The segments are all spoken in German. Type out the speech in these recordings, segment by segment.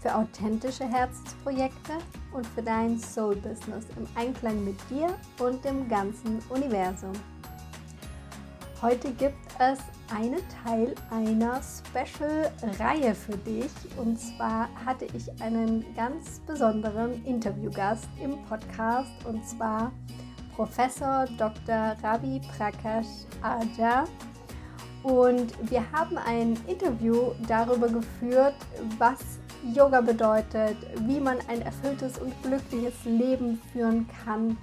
für authentische Herzensprojekte und für dein Soul Business im Einklang mit dir und dem ganzen Universum. Heute gibt es einen Teil einer Special-Reihe für dich. Und zwar hatte ich einen ganz besonderen Interviewgast im Podcast und zwar Professor Dr. Ravi Prakash Aja. Und wir haben ein Interview darüber geführt, was Yoga bedeutet, wie man ein erfülltes und glückliches Leben führen kann.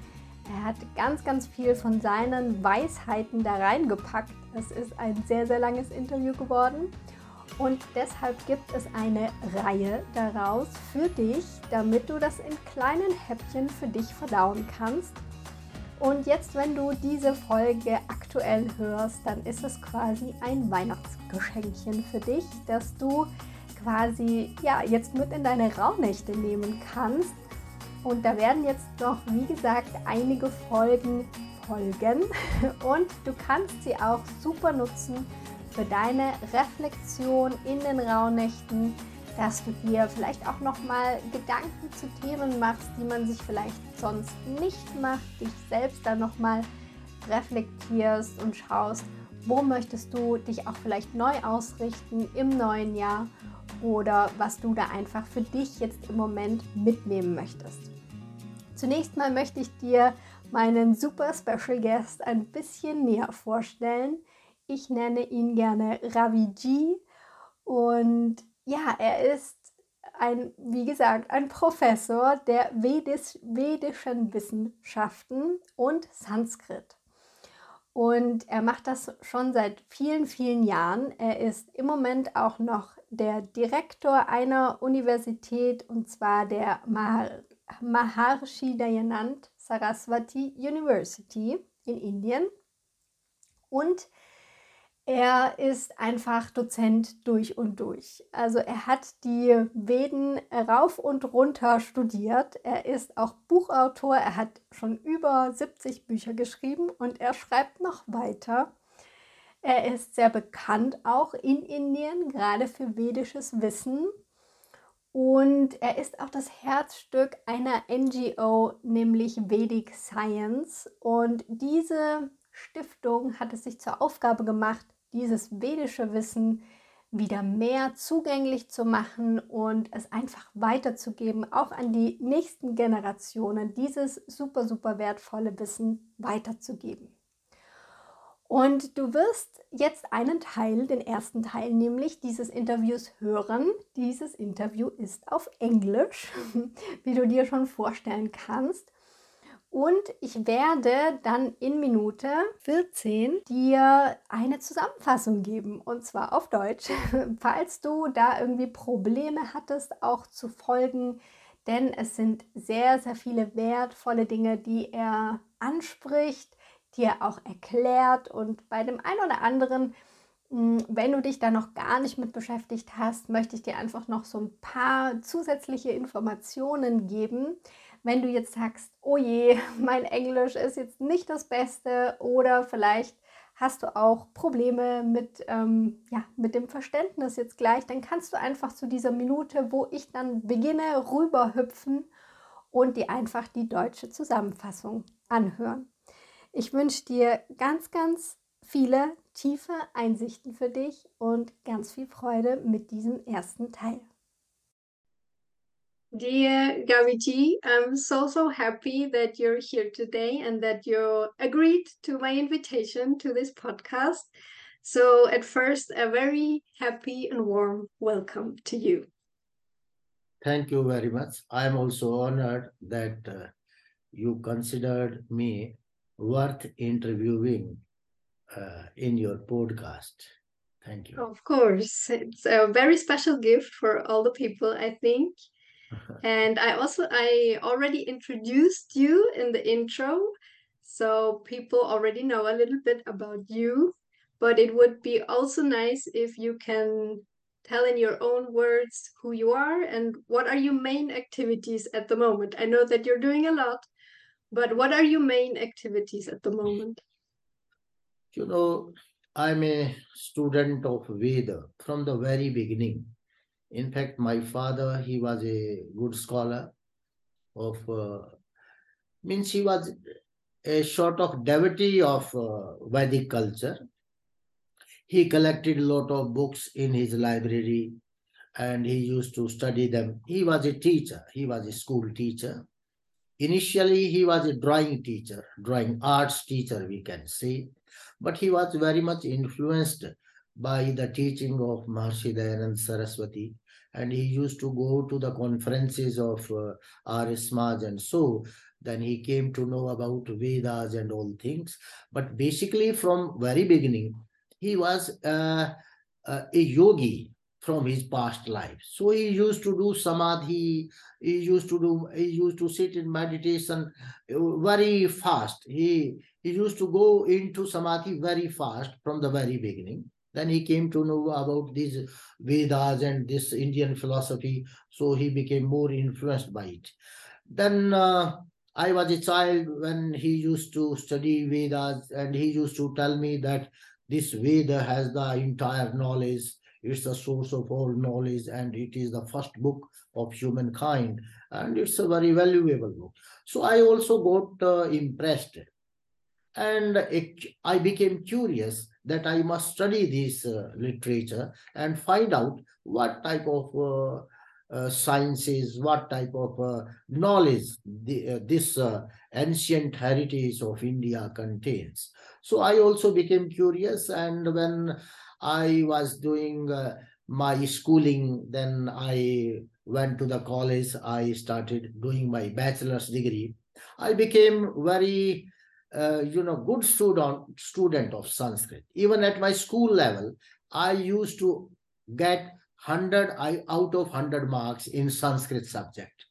Er hat ganz, ganz viel von seinen Weisheiten da reingepackt. Es ist ein sehr, sehr langes Interview geworden. Und deshalb gibt es eine Reihe daraus für dich, damit du das in kleinen Häppchen für dich verdauen kannst und jetzt, wenn du diese Folge aktuell hörst, dann ist es quasi ein Weihnachtsgeschenkchen für dich, das du quasi ja jetzt mit in deine Rauhnächte nehmen kannst. Und da werden jetzt noch, wie gesagt, einige Folgen folgen und du kannst sie auch super nutzen für deine Reflexion in den Rauhnächten dass du dir vielleicht auch noch mal Gedanken zu Themen machst, die man sich vielleicht sonst nicht macht, dich selbst dann noch mal reflektierst und schaust, wo möchtest du dich auch vielleicht neu ausrichten im neuen Jahr oder was du da einfach für dich jetzt im Moment mitnehmen möchtest. Zunächst mal möchte ich dir meinen super Special Guest ein bisschen näher vorstellen. Ich nenne ihn gerne Ravi G und ja, er ist ein, wie gesagt, ein Professor der Vedis, vedischen Wissenschaften und Sanskrit. Und er macht das schon seit vielen, vielen Jahren. Er ist im Moment auch noch der Direktor einer Universität und zwar der Mahar Maharshi Dayanand Saraswati University in Indien. Und er ist einfach Dozent durch und durch. Also er hat die Veden rauf und runter studiert. Er ist auch Buchautor. Er hat schon über 70 Bücher geschrieben und er schreibt noch weiter. Er ist sehr bekannt auch in Indien, gerade für vedisches Wissen. Und er ist auch das Herzstück einer NGO, nämlich Vedic Science. Und diese Stiftung hat es sich zur Aufgabe gemacht, dieses vedische Wissen wieder mehr zugänglich zu machen und es einfach weiterzugeben, auch an die nächsten Generationen, dieses super, super wertvolle Wissen weiterzugeben. Und du wirst jetzt einen Teil, den ersten Teil nämlich dieses Interviews hören. Dieses Interview ist auf Englisch, wie du dir schon vorstellen kannst. Und ich werde dann in Minute 14 dir eine Zusammenfassung geben und zwar auf Deutsch, falls du da irgendwie Probleme hattest, auch zu folgen. Denn es sind sehr, sehr viele wertvolle Dinge, die er anspricht, die er auch erklärt. Und bei dem einen oder anderen, hm, wenn du dich da noch gar nicht mit beschäftigt hast, möchte ich dir einfach noch so ein paar zusätzliche Informationen geben wenn du jetzt sagst, oh je, mein Englisch ist jetzt nicht das Beste oder vielleicht hast du auch Probleme mit, ähm, ja, mit dem Verständnis jetzt gleich, dann kannst du einfach zu dieser Minute, wo ich dann beginne, rüberhüpfen und dir einfach die deutsche Zusammenfassung anhören. Ich wünsche dir ganz, ganz viele tiefe Einsichten für dich und ganz viel Freude mit diesem ersten Teil. Dear Gaviti, I'm so, so happy that you're here today and that you agreed to my invitation to this podcast. So, at first, a very happy and warm welcome to you. Thank you very much. I'm also honored that uh, you considered me worth interviewing uh, in your podcast. Thank you. Of course. It's a very special gift for all the people, I think and I also I already introduced you in the intro. So people already know a little bit about you, but it would be also nice if you can tell in your own words who you are and what are your main activities at the moment. I know that you're doing a lot, but what are your main activities at the moment? You know, I'm a student of Veda from the very beginning. In fact, my father, he was a good scholar of, uh, means he was a sort of devotee of uh, Vedic culture. He collected a lot of books in his library and he used to study them. He was a teacher, he was a school teacher. Initially, he was a drawing teacher, drawing arts teacher, we can say, but he was very much influenced by the teaching of Maharshi Dayanand Saraswati. And he used to go to the conferences of uh, R.S. And so then he came to know about Vedas and all things. But basically, from very beginning, he was uh, uh, a yogi from his past life. So he used to do samadhi, he used to do, he used to sit in meditation uh, very fast. He, he used to go into samadhi very fast from the very beginning. Then he came to know about these Vedas and this Indian philosophy. So he became more influenced by it. Then uh, I was a child when he used to study Vedas and he used to tell me that this Veda has the entire knowledge. It's the source of all knowledge and it is the first book of humankind and it's a very valuable book. So I also got uh, impressed and it, I became curious that I must study this uh, literature and find out what type of uh, uh, sciences, what type of uh, knowledge the, uh, this uh, ancient heritage of India contains. So I also became curious and when I was doing uh, my schooling, then I went to the college, I started doing my bachelor's degree. I became very uh, you know, good student student of Sanskrit. Even at my school level, I used to get 100 out of 100 marks in Sanskrit subject.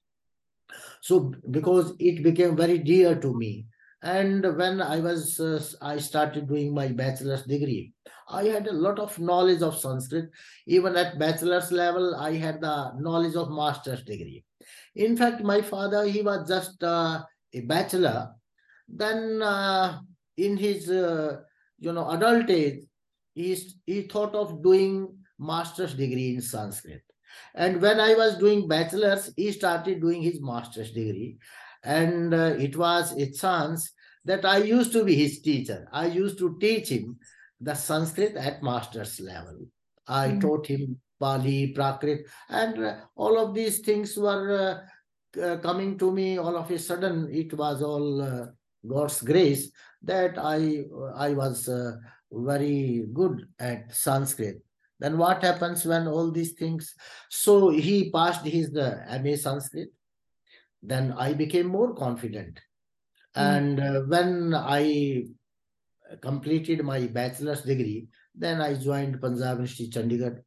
So because it became very dear to me. And when I was, uh, I started doing my bachelor's degree, I had a lot of knowledge of Sanskrit. Even at bachelor's level, I had the knowledge of master's degree. In fact, my father, he was just uh, a bachelor. Then uh, in his, uh, you know, adult age, he, he thought of doing master's degree in Sanskrit. And when I was doing bachelor's, he started doing his master's degree. And uh, it was a chance that I used to be his teacher. I used to teach him the Sanskrit at master's level. I mm. taught him Pali, Prakrit, and uh, all of these things were uh, uh, coming to me all of a sudden. It was all uh, God's grace that I I was uh, very good at Sanskrit then what happens when all these things? So he passed his the MA Sanskrit. Then I became more confident. Mm. And uh, when I completed my bachelor's degree, then I joined Punjab University Chandigarh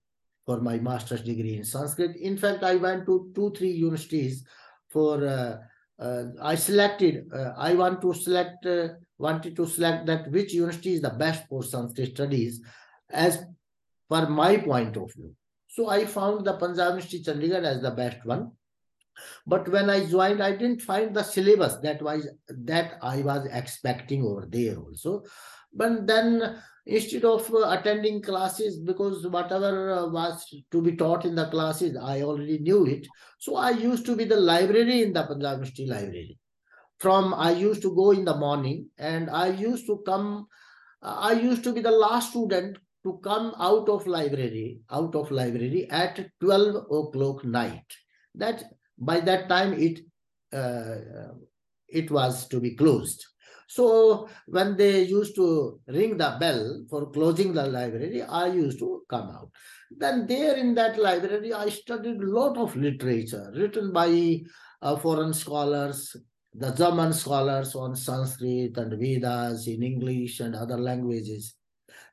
for my master's degree in Sanskrit. In fact, I went to two, three universities for, uh, uh, I selected, uh, I want to select, uh, wanted to select that which university is the best for Sanskrit studies as for my point of view. So I found the Punjab University Chandigarh as the best one. But when I joined, I didn't find the syllabus that was that I was expecting over there also. But then instead of uh, attending classes, because whatever uh, was to be taught in the classes, I already knew it. So I used to be the library in the Punjab University library. From I used to go in the morning and I used to come, I used to be the last student to come out of library, out of library at 12 o'clock night. That by that time it uh, it was to be closed. So when they used to ring the bell for closing the library, I used to come out. Then there in that library, I studied a lot of literature written by uh, foreign scholars, the German scholars on Sanskrit and Vedas in English and other languages.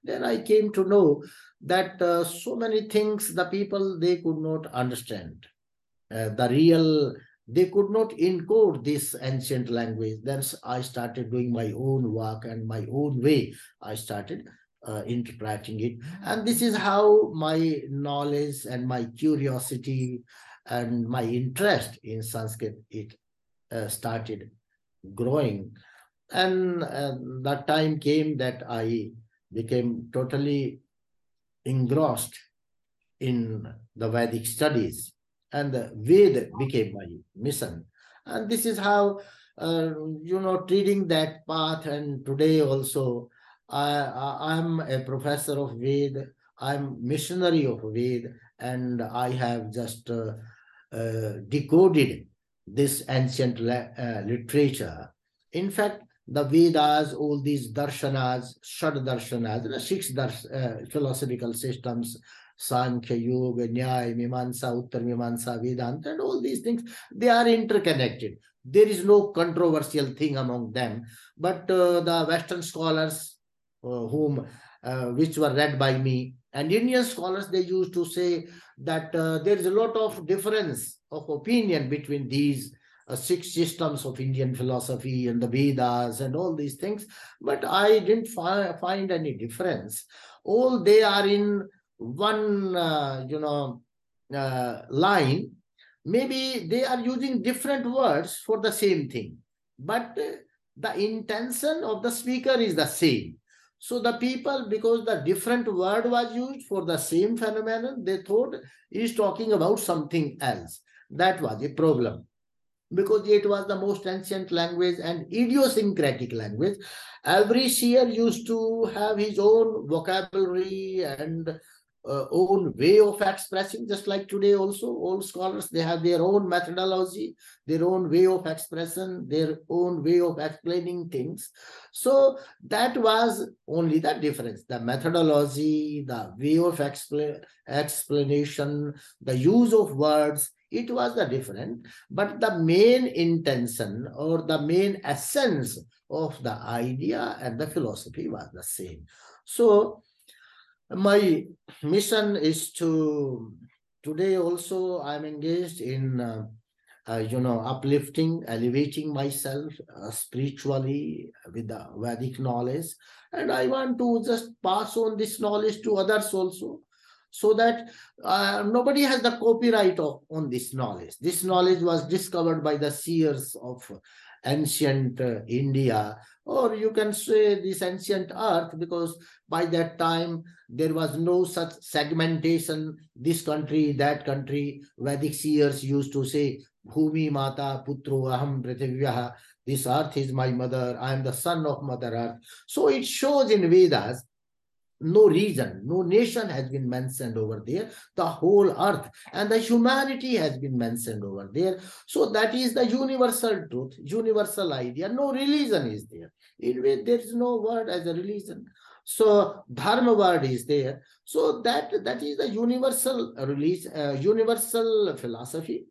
Then I came to know that uh, so many things the people they could not understand. Uh, the real they could not encode this ancient language. Then I started doing my own work and my own way. I started uh, interpreting it. And this is how my knowledge and my curiosity and my interest in Sanskrit it uh, started growing. And uh, that time came that I became totally engrossed in the Vedic studies and the Ved became my mission. And this is how, uh, you know, treating that path. And today also, I, am a professor of Ved, I'm missionary of Ved, and I have just uh, uh, decoded this ancient uh, literature. In fact, the Vedas, all these darshanas, Shad darshanas, the six dars, uh, philosophical systems, Sankhya, Yoga, Nyaya, Mimamsa, Uttar Mimamsa, Vedanta, and all these things, they are interconnected. There is no controversial thing among them. But uh, the Western scholars, uh, whom uh, which were read by me, and Indian scholars, they used to say that uh, there is a lot of difference of opinion between these uh, six systems of Indian philosophy and the Vedas and all these things, but I didn't fi find any difference. All they are in one, uh, you know, uh, line. Maybe they are using different words for the same thing, but the intention of the speaker is the same. So the people, because the different word was used for the same phenomenon, they thought is talking about something else. That was a problem because it was the most ancient language and idiosyncratic language. Every seer used to have his own vocabulary and uh, own way of expressing, just like today also, all scholars, they have their own methodology, their own way of expression, their own way of explaining things. So that was only the difference. The methodology, the way of expl explanation, the use of words, it was the different, but the main intention or the main essence of the idea and the philosophy was the same. So my mission is to today also i'm engaged in uh, uh, you know uplifting elevating myself uh, spiritually with the vedic knowledge. And i want to just pass on this knowledge to others also so that uh, nobody has the copyright of, on this knowledge. This knowledge was discovered by the seers of ancient India, or you can say this ancient earth, because by that time there was no such segmentation, this country, that country. Vedic seers used to say, Bhumi Mata Putro Aham Prithivyaha, this earth is my mother, I am the son of Mother Earth. So it shows in Vedas no region, no nation has been mentioned over there. The whole earth and the humanity has been mentioned over there. So that is the universal truth, universal idea. No religion is there. In way, there is no word as a religion. So dharma word is there. So that that is the universal release, uh, universal philosophy.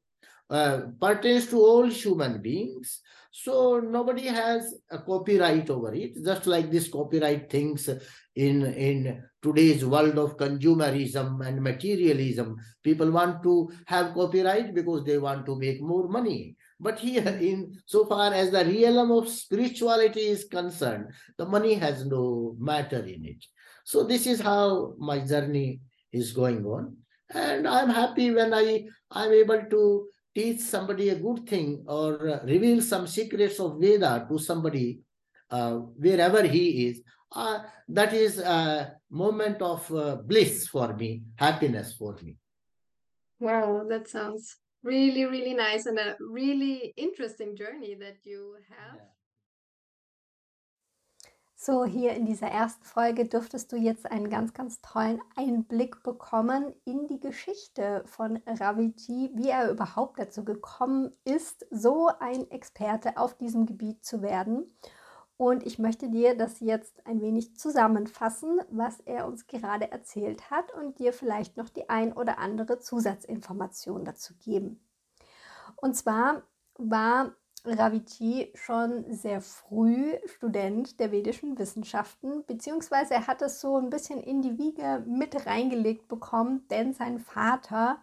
Uh, pertains to all human beings. So nobody has a copyright over it, just like this copyright things in, in today's world of consumerism and materialism. People want to have copyright because they want to make more money. But here, in so far as the realm of spirituality is concerned, the money has no matter in it. So this is how my journey is going on. And I'm happy when I, I'm able to teach somebody a good thing or reveal some secrets of Veda to somebody uh, wherever he is uh, that is a moment of uh, bliss for me, happiness for me. Wow, that sounds really, really nice and a really interesting journey that you have. Yeah. So, hier in dieser ersten Folge dürftest du jetzt einen ganz, ganz tollen Einblick bekommen in die Geschichte von Raviji, wie er überhaupt dazu gekommen ist, so ein Experte auf diesem Gebiet zu werden. Und ich möchte dir das jetzt ein wenig zusammenfassen, was er uns gerade erzählt hat und dir vielleicht noch die ein oder andere Zusatzinformation dazu geben. Und zwar war Raviji schon sehr früh Student der vedischen Wissenschaften, beziehungsweise er hat es so ein bisschen in die Wiege mit reingelegt bekommen, denn sein Vater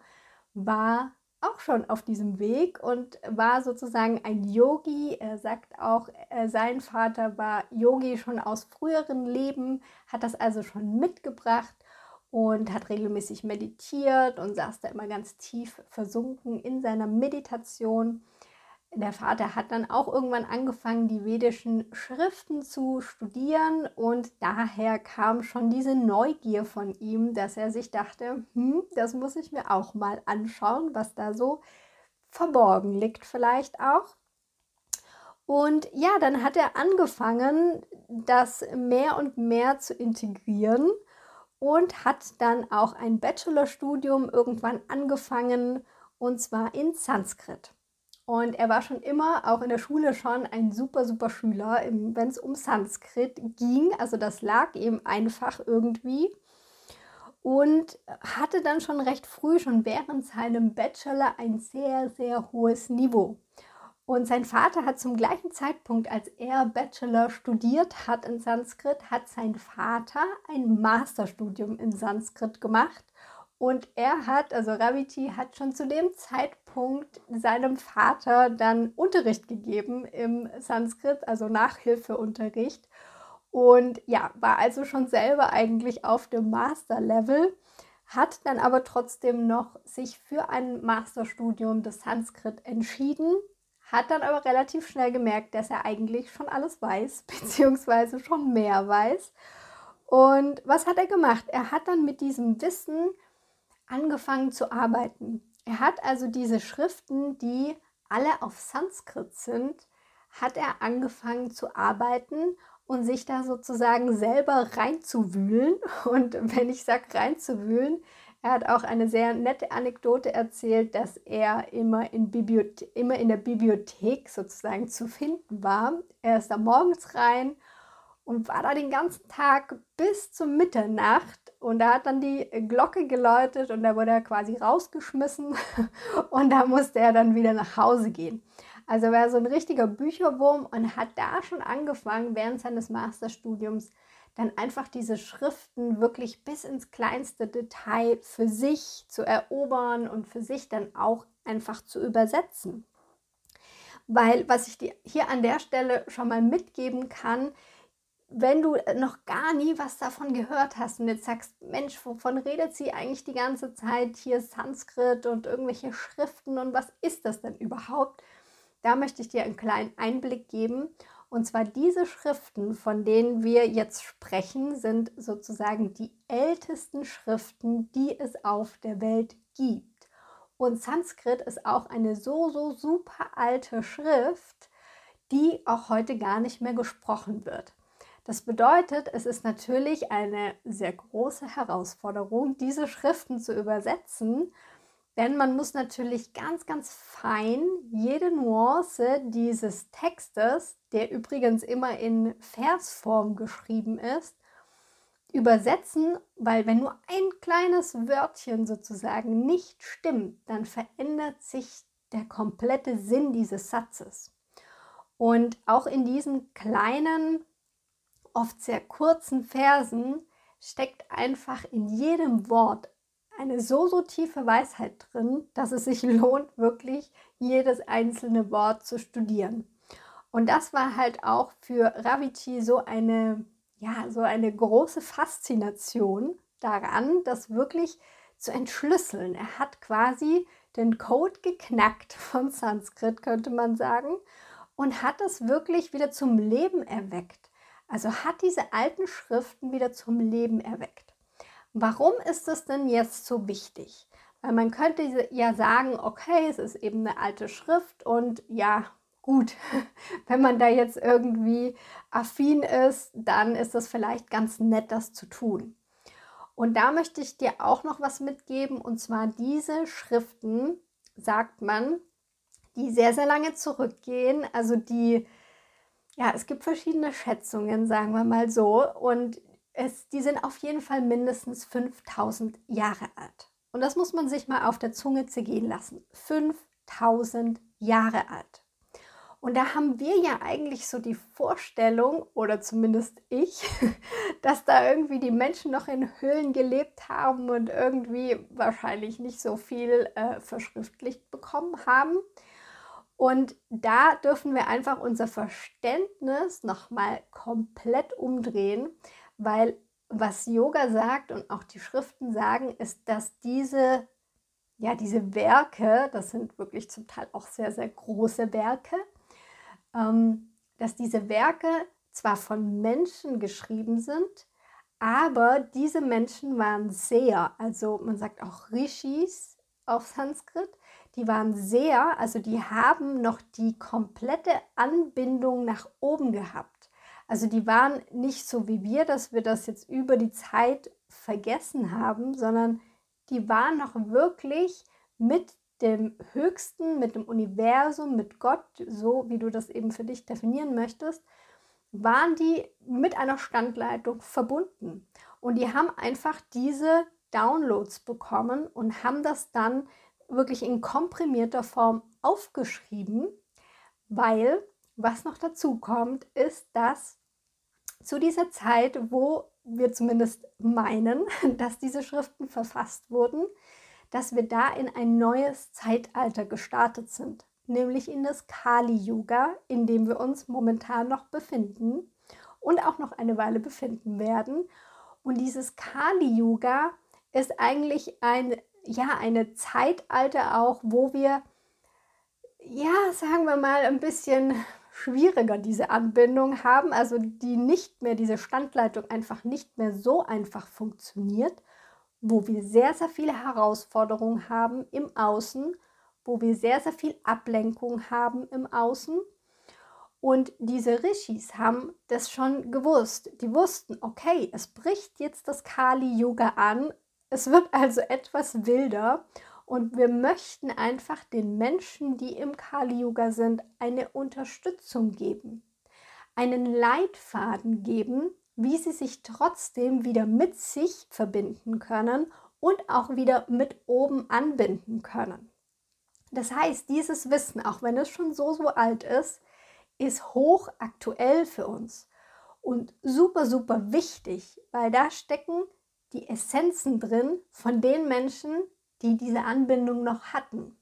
war auch schon auf diesem Weg und war sozusagen ein Yogi. Er sagt auch, äh, sein Vater war Yogi schon aus früheren Leben, hat das also schon mitgebracht und hat regelmäßig meditiert und saß da immer ganz tief versunken in seiner Meditation der Vater hat dann auch irgendwann angefangen, die vedischen Schriften zu studieren und daher kam schon diese Neugier von ihm, dass er sich dachte, hm, das muss ich mir auch mal anschauen, was da so verborgen liegt vielleicht auch. Und ja, dann hat er angefangen, das mehr und mehr zu integrieren und hat dann auch ein Bachelorstudium irgendwann angefangen und zwar in Sanskrit. Und er war schon immer, auch in der Schule schon, ein super, super Schüler, wenn es um Sanskrit ging. Also das lag ihm einfach irgendwie. Und hatte dann schon recht früh, schon während seinem Bachelor, ein sehr, sehr hohes Niveau. Und sein Vater hat zum gleichen Zeitpunkt, als er Bachelor studiert hat in Sanskrit, hat sein Vater ein Masterstudium in Sanskrit gemacht. Und er hat, also Raviti hat schon zu dem Zeitpunkt seinem Vater dann Unterricht gegeben im Sanskrit, also Nachhilfeunterricht. Und ja, war also schon selber eigentlich auf dem Master-Level, hat dann aber trotzdem noch sich für ein Masterstudium des Sanskrit entschieden, hat dann aber relativ schnell gemerkt, dass er eigentlich schon alles weiß, beziehungsweise schon mehr weiß. Und was hat er gemacht? Er hat dann mit diesem Wissen angefangen zu arbeiten. Er hat also diese Schriften, die alle auf Sanskrit sind, hat er angefangen zu arbeiten und sich da sozusagen selber reinzuwühlen. Und wenn ich sage reinzuwühlen, er hat auch eine sehr nette Anekdote erzählt, dass er immer in, immer in der Bibliothek sozusagen zu finden war. Er ist da morgens rein und war da den ganzen Tag bis zur Mitternacht. Und da hat dann die Glocke geläutet und da wurde er quasi rausgeschmissen und da musste er dann wieder nach Hause gehen. Also er war so ein richtiger Bücherwurm und hat da schon angefangen, während seines Masterstudiums dann einfach diese Schriften wirklich bis ins kleinste Detail für sich zu erobern und für sich dann auch einfach zu übersetzen. Weil was ich dir hier an der Stelle schon mal mitgeben kann, wenn du noch gar nie was davon gehört hast und jetzt sagst, Mensch, wovon redet sie eigentlich die ganze Zeit? Hier Sanskrit und irgendwelche Schriften und was ist das denn überhaupt? Da möchte ich dir einen kleinen Einblick geben. Und zwar diese Schriften, von denen wir jetzt sprechen, sind sozusagen die ältesten Schriften, die es auf der Welt gibt. Und Sanskrit ist auch eine so, so super alte Schrift, die auch heute gar nicht mehr gesprochen wird. Das bedeutet, es ist natürlich eine sehr große Herausforderung, diese Schriften zu übersetzen, denn man muss natürlich ganz, ganz fein jede Nuance dieses Textes, der übrigens immer in Versform geschrieben ist, übersetzen, weil wenn nur ein kleines Wörtchen sozusagen nicht stimmt, dann verändert sich der komplette Sinn dieses Satzes. Und auch in diesen kleinen oft sehr kurzen Versen steckt einfach in jedem Wort eine so, so tiefe Weisheit drin, dass es sich lohnt, wirklich jedes einzelne Wort zu studieren. Und das war halt auch für Raviti so eine, ja, so eine große Faszination daran, das wirklich zu entschlüsseln. Er hat quasi den Code geknackt von Sanskrit, könnte man sagen, und hat es wirklich wieder zum Leben erweckt. Also hat diese alten Schriften wieder zum Leben erweckt. Warum ist das denn jetzt so wichtig? Weil man könnte ja sagen, okay, es ist eben eine alte Schrift und ja, gut, wenn man da jetzt irgendwie affin ist, dann ist das vielleicht ganz nett, das zu tun. Und da möchte ich dir auch noch was mitgeben, und zwar diese Schriften, sagt man, die sehr, sehr lange zurückgehen, also die ja, es gibt verschiedene Schätzungen, sagen wir mal so. Und es, die sind auf jeden Fall mindestens 5000 Jahre alt. Und das muss man sich mal auf der Zunge zergehen lassen. 5000 Jahre alt. Und da haben wir ja eigentlich so die Vorstellung, oder zumindest ich, dass da irgendwie die Menschen noch in Höhlen gelebt haben und irgendwie wahrscheinlich nicht so viel äh, verschriftlicht bekommen haben. Und da dürfen wir einfach unser Verständnis nochmal komplett umdrehen, weil was Yoga sagt und auch die Schriften sagen, ist, dass diese, ja, diese Werke, das sind wirklich zum Teil auch sehr, sehr große Werke, ähm, dass diese Werke zwar von Menschen geschrieben sind, aber diese Menschen waren sehr, also man sagt auch Rishis auf Sanskrit, die waren sehr, also die haben noch die komplette Anbindung nach oben gehabt. Also die waren nicht so wie wir, dass wir das jetzt über die Zeit vergessen haben, sondern die waren noch wirklich mit dem Höchsten, mit dem Universum, mit Gott, so wie du das eben für dich definieren möchtest, waren die mit einer Standleitung verbunden. Und die haben einfach diese Downloads bekommen und haben das dann wirklich in komprimierter Form aufgeschrieben, weil was noch dazu kommt, ist, dass zu dieser Zeit, wo wir zumindest meinen, dass diese Schriften verfasst wurden, dass wir da in ein neues Zeitalter gestartet sind, nämlich in das Kali-Yuga, in dem wir uns momentan noch befinden und auch noch eine Weile befinden werden. Und dieses Kali-Yuga ist eigentlich ein, ja, eine Zeitalter auch, wo wir, ja, sagen wir mal, ein bisschen schwieriger diese Anbindung haben, also die nicht mehr, diese Standleitung einfach nicht mehr so einfach funktioniert wo wir sehr, sehr viele Herausforderungen haben im Außen, wo wir sehr, sehr viel Ablenkung haben im Außen. Und diese Rishis haben das schon gewusst. Die wussten, okay, es bricht jetzt das Kali-Yoga an. Es wird also etwas wilder. Und wir möchten einfach den Menschen, die im Kali-Yoga sind, eine Unterstützung geben. Einen Leitfaden geben, wie sie sich trotzdem wieder mit sich verbinden können und auch wieder mit oben anbinden können. Das heißt, dieses Wissen, auch wenn es schon so, so alt ist, ist hoch aktuell für uns und super, super wichtig, weil da stecken die Essenzen drin von den Menschen, die diese Anbindung noch hatten.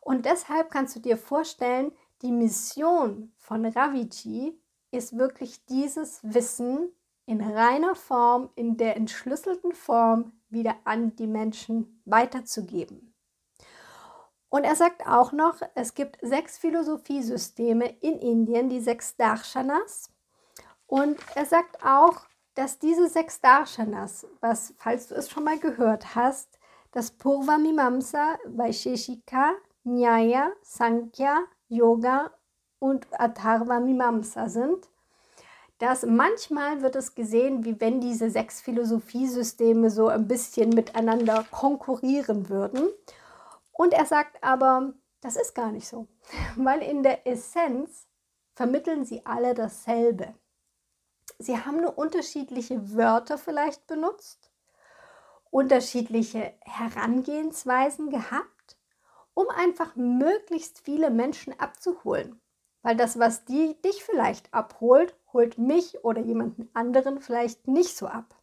Und deshalb kannst du dir vorstellen, die Mission von Raviji ist wirklich dieses Wissen in reiner Form, in der entschlüsselten Form wieder an die Menschen weiterzugeben. Und er sagt auch noch, es gibt sechs Philosophiesysteme in Indien, die sechs Darshanas. Und er sagt auch, dass diese sechs Darshanas, was, falls du es schon mal gehört hast, das Purva Mimamsa, Vaisheshika, Nyaya, Sankhya, Yoga und Atharva Mimamsa sind, dass manchmal wird es gesehen, wie wenn diese sechs Philosophiesysteme so ein bisschen miteinander konkurrieren würden. Und er sagt aber, das ist gar nicht so, weil in der Essenz vermitteln sie alle dasselbe. Sie haben nur unterschiedliche Wörter vielleicht benutzt, unterschiedliche Herangehensweisen gehabt, um einfach möglichst viele Menschen abzuholen. Weil das, was die, dich vielleicht abholt, holt mich oder jemanden anderen vielleicht nicht so ab.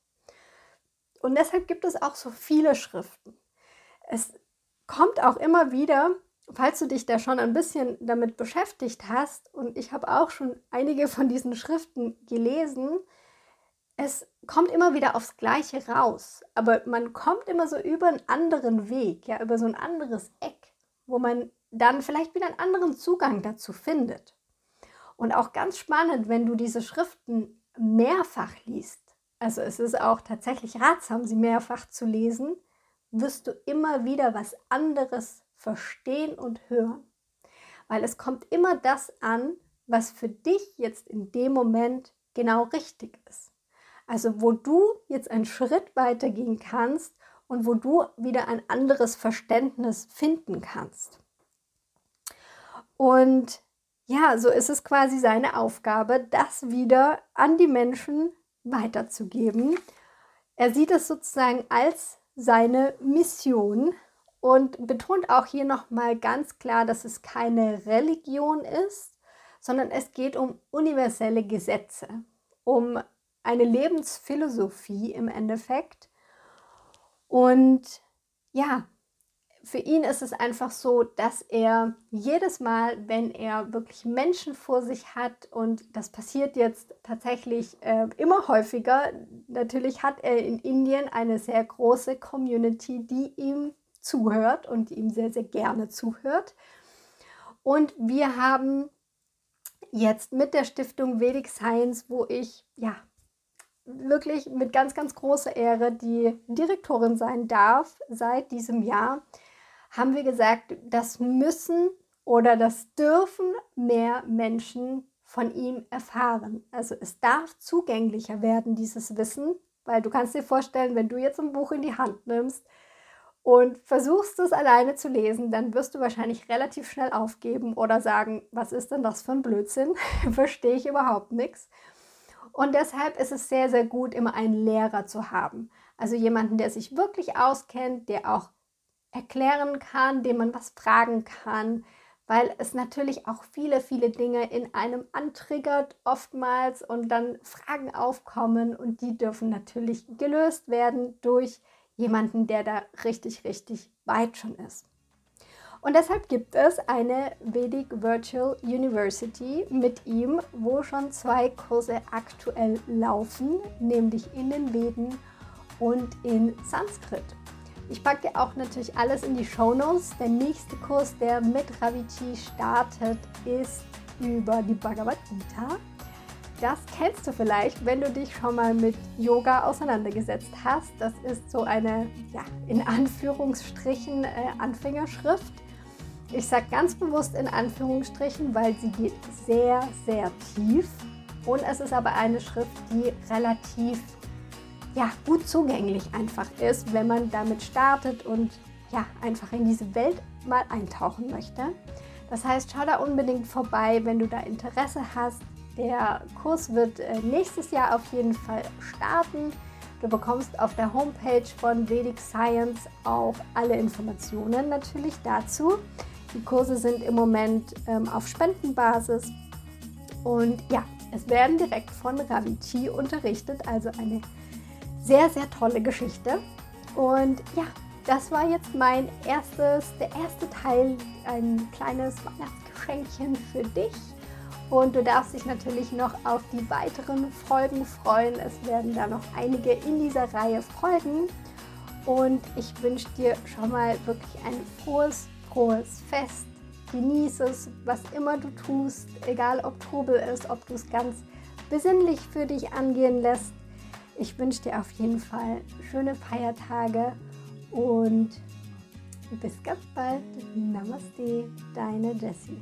Und deshalb gibt es auch so viele Schriften. Es kommt auch immer wieder, falls du dich da schon ein bisschen damit beschäftigt hast, und ich habe auch schon einige von diesen Schriften gelesen, es kommt immer wieder aufs Gleiche raus, aber man kommt immer so über einen anderen Weg, ja, über so ein anderes Eck, wo man dann vielleicht wieder einen anderen Zugang dazu findet. Und auch ganz spannend, wenn du diese Schriften mehrfach liest, also es ist auch tatsächlich ratsam, sie mehrfach zu lesen, wirst du immer wieder was anderes verstehen und hören. Weil es kommt immer das an, was für dich jetzt in dem Moment genau richtig ist. Also wo du jetzt einen Schritt weiter gehen kannst und wo du wieder ein anderes Verständnis finden kannst. Und ja, so ist es quasi seine Aufgabe, das wieder an die Menschen weiterzugeben. Er sieht es sozusagen als seine Mission und betont auch hier nochmal ganz klar, dass es keine Religion ist, sondern es geht um universelle Gesetze, um eine Lebensphilosophie im Endeffekt. Und ja, für ihn ist es einfach so, dass er jedes Mal, wenn er wirklich Menschen vor sich hat, und das passiert jetzt tatsächlich äh, immer häufiger, natürlich hat er in Indien eine sehr große Community, die ihm zuhört und ihm sehr, sehr gerne zuhört. Und wir haben jetzt mit der Stiftung Vedic Science, wo ich ja wirklich mit ganz, ganz großer Ehre die Direktorin sein darf seit diesem Jahr, haben wir gesagt, das müssen oder das dürfen mehr Menschen von ihm erfahren. Also es darf zugänglicher werden, dieses Wissen, weil du kannst dir vorstellen, wenn du jetzt ein Buch in die Hand nimmst und versuchst es alleine zu lesen, dann wirst du wahrscheinlich relativ schnell aufgeben oder sagen, was ist denn das für ein Blödsinn? Verstehe ich überhaupt nichts. Und deshalb ist es sehr, sehr gut, immer einen Lehrer zu haben. Also jemanden, der sich wirklich auskennt, der auch erklären kann, dem man was fragen kann, weil es natürlich auch viele, viele Dinge in einem antriggert oftmals und dann Fragen aufkommen und die dürfen natürlich gelöst werden durch jemanden, der da richtig, richtig weit schon ist. Und deshalb gibt es eine Vedic Virtual University mit ihm, wo schon zwei Kurse aktuell laufen, nämlich in den Veden und in Sanskrit. Ich packe dir auch natürlich alles in die Show Notes. Der nächste Kurs, der mit Ravici startet, ist über die Bhagavad Gita. Das kennst du vielleicht, wenn du dich schon mal mit Yoga auseinandergesetzt hast. Das ist so eine, ja, in Anführungsstrichen äh, Anfängerschrift. Ich sage ganz bewusst in Anführungsstrichen, weil sie geht sehr, sehr tief. Und es ist aber eine Schrift, die relativ ja, gut zugänglich einfach ist, wenn man damit startet und ja, einfach in diese Welt mal eintauchen möchte. Das heißt, schau da unbedingt vorbei, wenn du da Interesse hast. Der Kurs wird äh, nächstes Jahr auf jeden Fall starten. Du bekommst auf der Homepage von Vedic Science auch alle Informationen natürlich dazu. Die Kurse sind im Moment ähm, auf Spendenbasis und ja, es werden direkt von Ravici unterrichtet, also eine sehr, sehr tolle Geschichte. Und ja, das war jetzt mein erstes, der erste Teil, ein kleines Weihnachtsgeschenkchen für dich. Und du darfst dich natürlich noch auf die weiteren Folgen freuen. Es werden da noch einige in dieser Reihe folgen. Und ich wünsche dir schon mal wirklich ein frohes, frohes Fest. Genieße es, was immer du tust, egal ob Trubel ist, ob du es ganz besinnlich für dich angehen lässt. Ich wünsche dir auf jeden Fall schöne Feiertage und bis ganz bald. Namaste, deine Jessie.